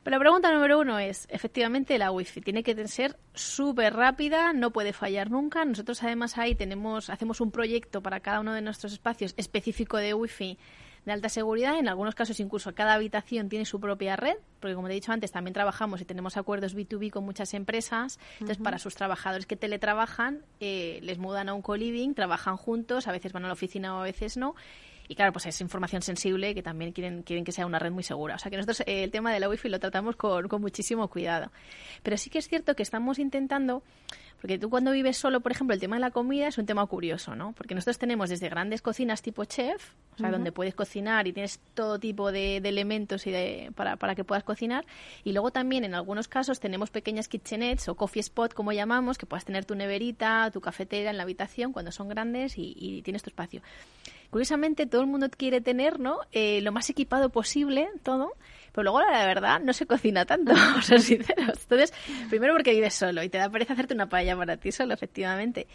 Pero la pregunta número uno es, efectivamente, la wifi tiene que ser súper rápida, no puede fallar nunca. Nosotros además ahí tenemos, hacemos un proyecto para cada uno de nuestros espacios específico de wifi de alta seguridad. En algunos casos incluso cada habitación tiene su propia red, porque como te he dicho antes, también trabajamos y tenemos acuerdos B2B con muchas empresas. Entonces, para sus trabajadores que teletrabajan, eh, les mudan a un co-living, trabajan juntos, a veces van a la oficina o a veces no. Y claro, pues es información sensible que también quieren, quieren que sea una red muy segura. O sea que nosotros eh, el tema de la wifi lo tratamos con, con muchísimo cuidado. Pero sí que es cierto que estamos intentando porque tú cuando vives solo, por ejemplo, el tema de la comida es un tema curioso, ¿no? Porque nosotros tenemos desde grandes cocinas tipo chef o sea, donde puedes cocinar y tienes todo tipo de, elementos y de, para, para, que puedas cocinar. Y luego también en algunos casos tenemos pequeñas kitchenettes o coffee spot, como llamamos, que puedas tener tu neverita, tu cafetera en la habitación cuando son grandes y, y tienes tu espacio. Curiosamente, todo el mundo quiere tener ¿no? Eh, lo más equipado posible, todo, pero luego la verdad no se cocina tanto, a ser sinceros. Entonces, primero porque vives solo y te da pereza hacerte una paella para ti solo, efectivamente.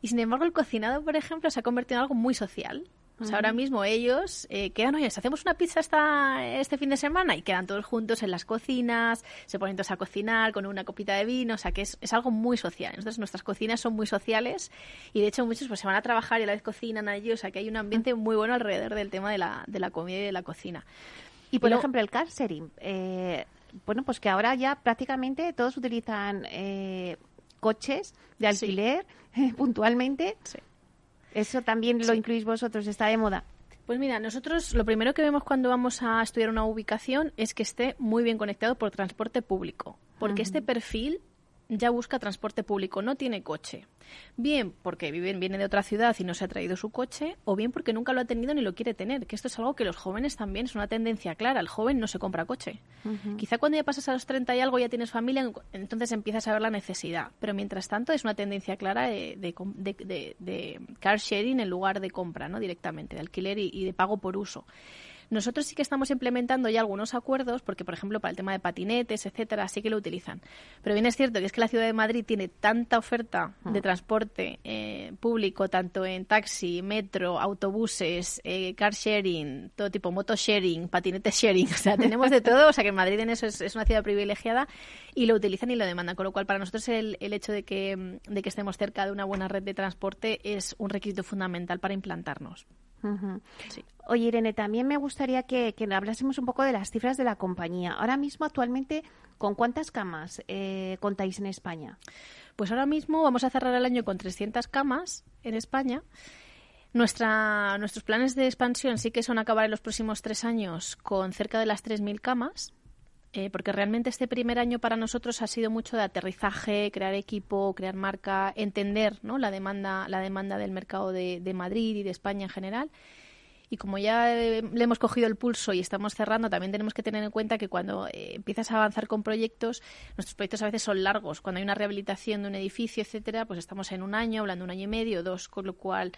Y sin embargo, el cocinado, por ejemplo, se ha convertido en algo muy social. O sea, ahora mismo ellos eh, quedan, oye, hacemos una pizza esta, este fin de semana y quedan todos juntos en las cocinas, se ponen todos a cocinar con una copita de vino, o sea, que es, es algo muy social. Entonces, nuestras cocinas son muy sociales y de hecho muchos pues se van a trabajar y a la vez cocinan allí, o sea, que hay un ambiente muy bueno alrededor del tema de la, de la comida y de la cocina. Y por ejemplo, el car sharing, eh, bueno, pues que ahora ya prácticamente todos utilizan eh, coches de alquiler puntualmente. Sí. ¿Eso también lo incluís vosotros? ¿Está de moda? Pues mira, nosotros lo primero que vemos cuando vamos a estudiar una ubicación es que esté muy bien conectado por transporte público, porque este perfil ya busca transporte público, no tiene coche. Bien porque viene de otra ciudad y no se ha traído su coche, o bien porque nunca lo ha tenido ni lo quiere tener, que esto es algo que los jóvenes también es una tendencia clara. El joven no se compra coche. Quizá cuando ya pasas a los 30 y algo ya tienes familia, entonces empiezas a ver la necesidad. Pero mientras tanto es una tendencia clara de, de, car sharing en lugar de compra, ¿no? directamente, de alquiler y de pago por uso. Nosotros sí que estamos implementando ya algunos acuerdos, porque, por ejemplo, para el tema de patinetes, etcétera, sí que lo utilizan. Pero bien es cierto que es que la ciudad de Madrid tiene tanta oferta de ah. transporte eh, público, tanto en taxi, metro, autobuses, eh, car sharing, todo tipo, moto sharing, patinete sharing, o sea, tenemos de todo, o sea que Madrid en eso es, una ciudad privilegiada y lo utilizan y lo demandan, con lo cual para nosotros el, el hecho de que, de que estemos cerca de una buena red de transporte es un requisito fundamental para implantarnos. Oye, Irene, también me gustaría que, hablásemos un poco de las cifras de la compañía. Ahora mismo, actualmente, ¿con cuántas camas eh, contáis en España? Pues ahora mismo vamos a cerrar el año con 300 camas en España. Nuestra, nuestros planes de expansión sí que son acabar en los próximos tres años con cerca de las 3.000 camas. Eh, porque realmente este primer año para nosotros ha sido mucho de aterrizaje, crear equipo, crear marca, entender ¿no? la demanda, la demanda del mercado de, Madrid y de España en general. Y como ya eh, le hemos cogido el pulso y estamos cerrando, también tenemos que tener en cuenta que cuando eh, empiezas a avanzar con proyectos, nuestros proyectos a veces son largos. Cuando hay una rehabilitación de un edificio, etcétera, pues estamos en un año, hablando un año y medio, dos, con lo cual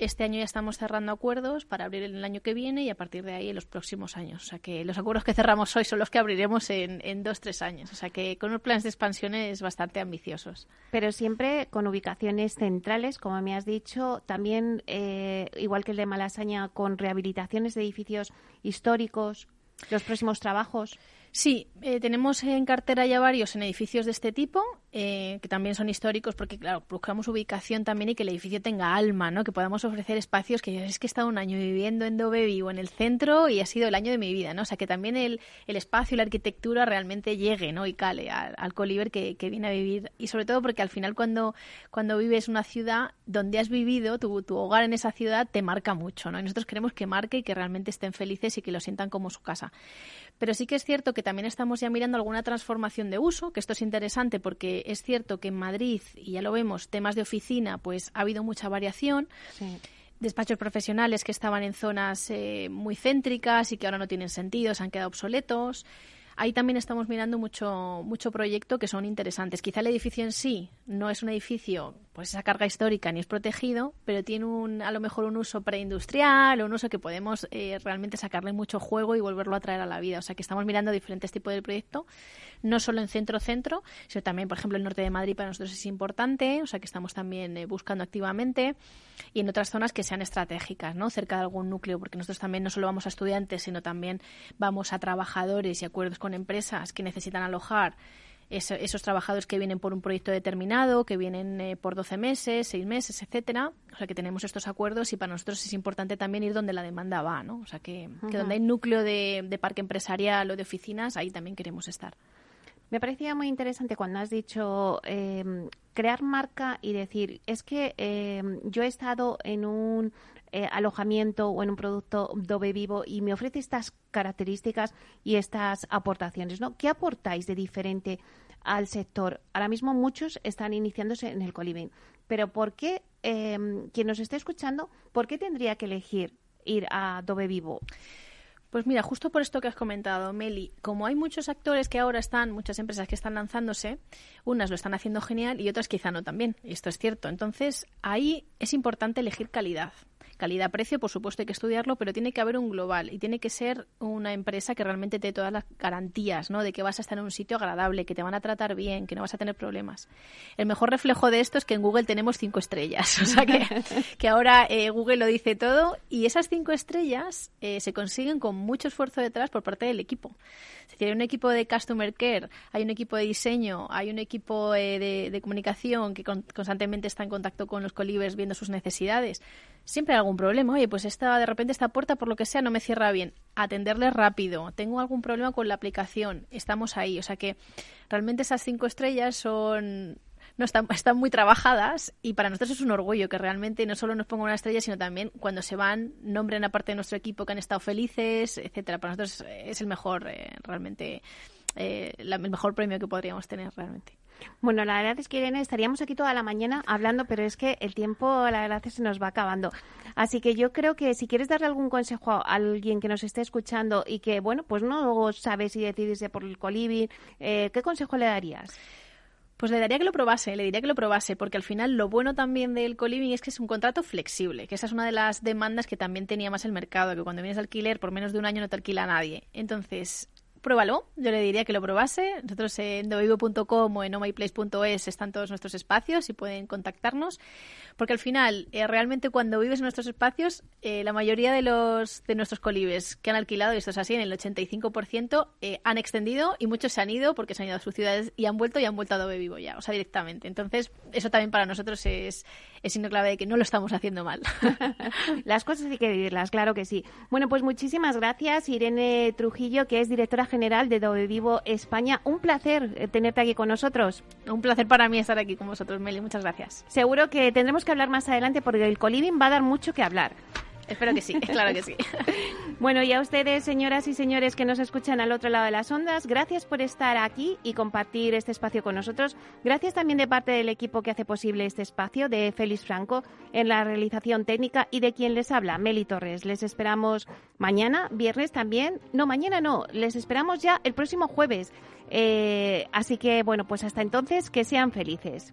este año ya estamos cerrando acuerdos para abrir el año que viene y a partir de ahí en los próximos años. O sea que los acuerdos que cerramos hoy son los que abriremos en, en dos, tres años. O sea que con unos planes de expansiones bastante ambiciosos. Pero siempre con ubicaciones centrales, como me has dicho, también, eh, igual que el de Malasaña, con rehabilitaciones de edificios históricos, los próximos trabajos. Sí, eh, tenemos en cartera ya varios en edificios de este tipo, eh, que también son históricos, porque claro, buscamos ubicación también y que el edificio tenga alma, ¿no? Que podamos ofrecer espacios que es que he estado un año viviendo en Dove Vivo, en el centro, y ha sido el año de mi vida, ¿no? O sea, que también el, el espacio y la arquitectura realmente llegue, ¿no? Y cale al, al que, que, viene a vivir. Y sobre todo porque al final cuando, cuando vives una ciudad donde has vivido, tu, tu hogar en esa ciudad te marca mucho, ¿no? Y nosotros queremos que marque y que realmente estén felices y que lo sientan como su casa. Pero sí que es cierto que también estamos ya mirando alguna transformación de uso, que esto es interesante porque es cierto que en Madrid, y ya lo vemos, temas de oficina, pues ha habido mucha variación. Despachos profesionales que estaban en zonas eh, muy céntricas y que ahora no tienen sentido, se han quedado obsoletos. Ahí también estamos mirando mucho, mucho proyecto que son interesantes. Quizá el edificio en sí no es un edificio, pues esa carga histórica ni es protegido, pero tiene un, a lo mejor un uso preindustrial o un uso que podemos eh, realmente sacarle mucho juego y volverlo a traer a la vida. O sea que estamos mirando diferentes tipos de proyectos, no solo en centro-centro, sino también, por ejemplo, el norte de Madrid para nosotros es importante, o sea que estamos también eh, buscando activamente y en otras zonas que sean estratégicas, ¿no? Cerca de algún núcleo, porque nosotros también no solo vamos a estudiantes, sino también vamos a trabajadores y acuerdos con empresas que necesitan alojar esos trabajadores que vienen por un proyecto determinado, que vienen eh, por 12 meses, 6 meses, etcétera. O sea, que tenemos estos acuerdos y para nosotros es importante también ir donde la demanda va, ¿no? O sea, que, donde hay núcleo de, parque empresarial o de oficinas, ahí también queremos estar. Me parecía muy interesante cuando has dicho em, crear marca y decir, es que em, yo he estado en un eh, alojamiento o en un producto Dove Vivo y me ofrece estas características y estas aportaciones, ¿no? ¿Qué aportáis de diferente al sector? Ahora mismo muchos están iniciándose en el coliving, pero ¿por qué, eh, quien nos esté escuchando, por qué tendría que elegir ir a Adobe Vivo? Pues mira, justo por esto que has comentado, Meli, como hay muchos actores que ahora están, muchas empresas que están lanzándose, unas lo están haciendo genial y otras quizá no también, y esto es cierto. Entonces, ahí es importante elegir calidad. Calidad-precio, por supuesto, hay que estudiarlo, pero tiene que haber un global y tiene que ser una empresa que realmente te dé todas las garantías, ¿no? De que vas a estar en un sitio agradable, que te van a tratar bien, que no vas a tener problemas. El mejor reflejo de esto es que en Google tenemos cinco estrellas, o sea que, que ahora eh, Google lo dice todo y esas cinco estrellas eh, se consiguen con mucho esfuerzo detrás por parte del equipo. Es decir, hay un equipo de Customer Care, hay un equipo de diseño, hay un equipo eh, de, comunicación que con, constantemente está en contacto con los colibres viendo sus necesidades siempre hay algún problema. Oye, pues esta, de repente esta puerta, por lo que sea, no me cierra bien. Atenderle rápido. Tengo algún problema con la aplicación. Estamos ahí. O sea que realmente esas cinco estrellas son no están, están muy trabajadas y para nosotros es un orgullo que realmente no solo nos pongan una estrella, sino también cuando se van, nombren a parte de nuestro equipo que han estado felices, etcétera. Para nosotros es el mejor, eh, realmente, eh, la, el mejor premio que podríamos tener realmente. Bueno, la verdad es que Irene, estaríamos aquí toda la mañana hablando, pero es que el tiempo, la verdad, se nos va acabando. Así que yo creo que si quieres darle algún consejo a alguien que nos esté escuchando y que, bueno, pues no sabe si decidirse por el colibri, eh, ¿qué consejo le darías? Pues le daría que lo probase, le diría que lo probase, porque al final lo bueno también del co-living es que es un contrato flexible, que esa es una de las demandas que también tenía más el mercado, que cuando vienes a alquiler por menos de un año no te alquila nadie. Entonces, pruébalo, yo le diría que lo probase. Nosotros en dovivo.com o en omyplace.es están todos nuestros espacios y pueden contactarnos, porque al final, eh, realmente cuando vives en nuestros espacios, eh, la mayoría de los de nuestros colibes que han alquilado, y esto es así, en el 85%, eh, han extendido y muchos se han ido porque se han ido a sus ciudades y han vuelto y han vuelto a Adobe Vivo ya, o sea, directamente. Entonces, eso también para nosotros es, es signo clave de que no lo estamos haciendo mal. Las cosas hay que vivirlas, claro que sí. Bueno, pues muchísimas gracias, Irene Trujillo, que es directora general de Dove Vivo España. Un placer eh, tenerte aquí con nosotros. Un placer para mí estar aquí con vosotros, Meli. Muchas gracias. Seguro que tendremos que hablar más adelante porque el coliving va a dar mucho que hablar. Espero que sí, claro que sí. bueno, y a ustedes, señoras y señores que nos escuchan al otro lado de las ondas, gracias por estar aquí y compartir este espacio con nosotros. Gracias también de parte del equipo que hace posible este espacio, de Félix Franco, en la realización técnica y de quien les habla, Meli Torres. Les esperamos mañana, viernes también. No, mañana no, les esperamos ya el próximo jueves. Eh, así que, bueno, pues hasta entonces, que sean felices.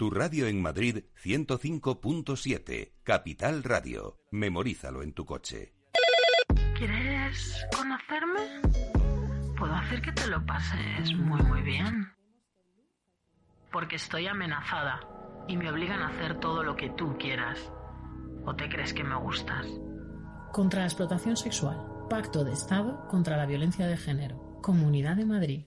Tu radio en Madrid 105.7, Capital Radio. Memorízalo en tu coche. ¿Quieres conocerme? Puedo hacer que te lo pases muy muy bien. Porque estoy amenazada y me obligan a hacer todo lo que tú quieras. ¿O te crees que me gustas? Contra la explotación sexual. Pacto de Estado contra la violencia de género. Comunidad de Madrid.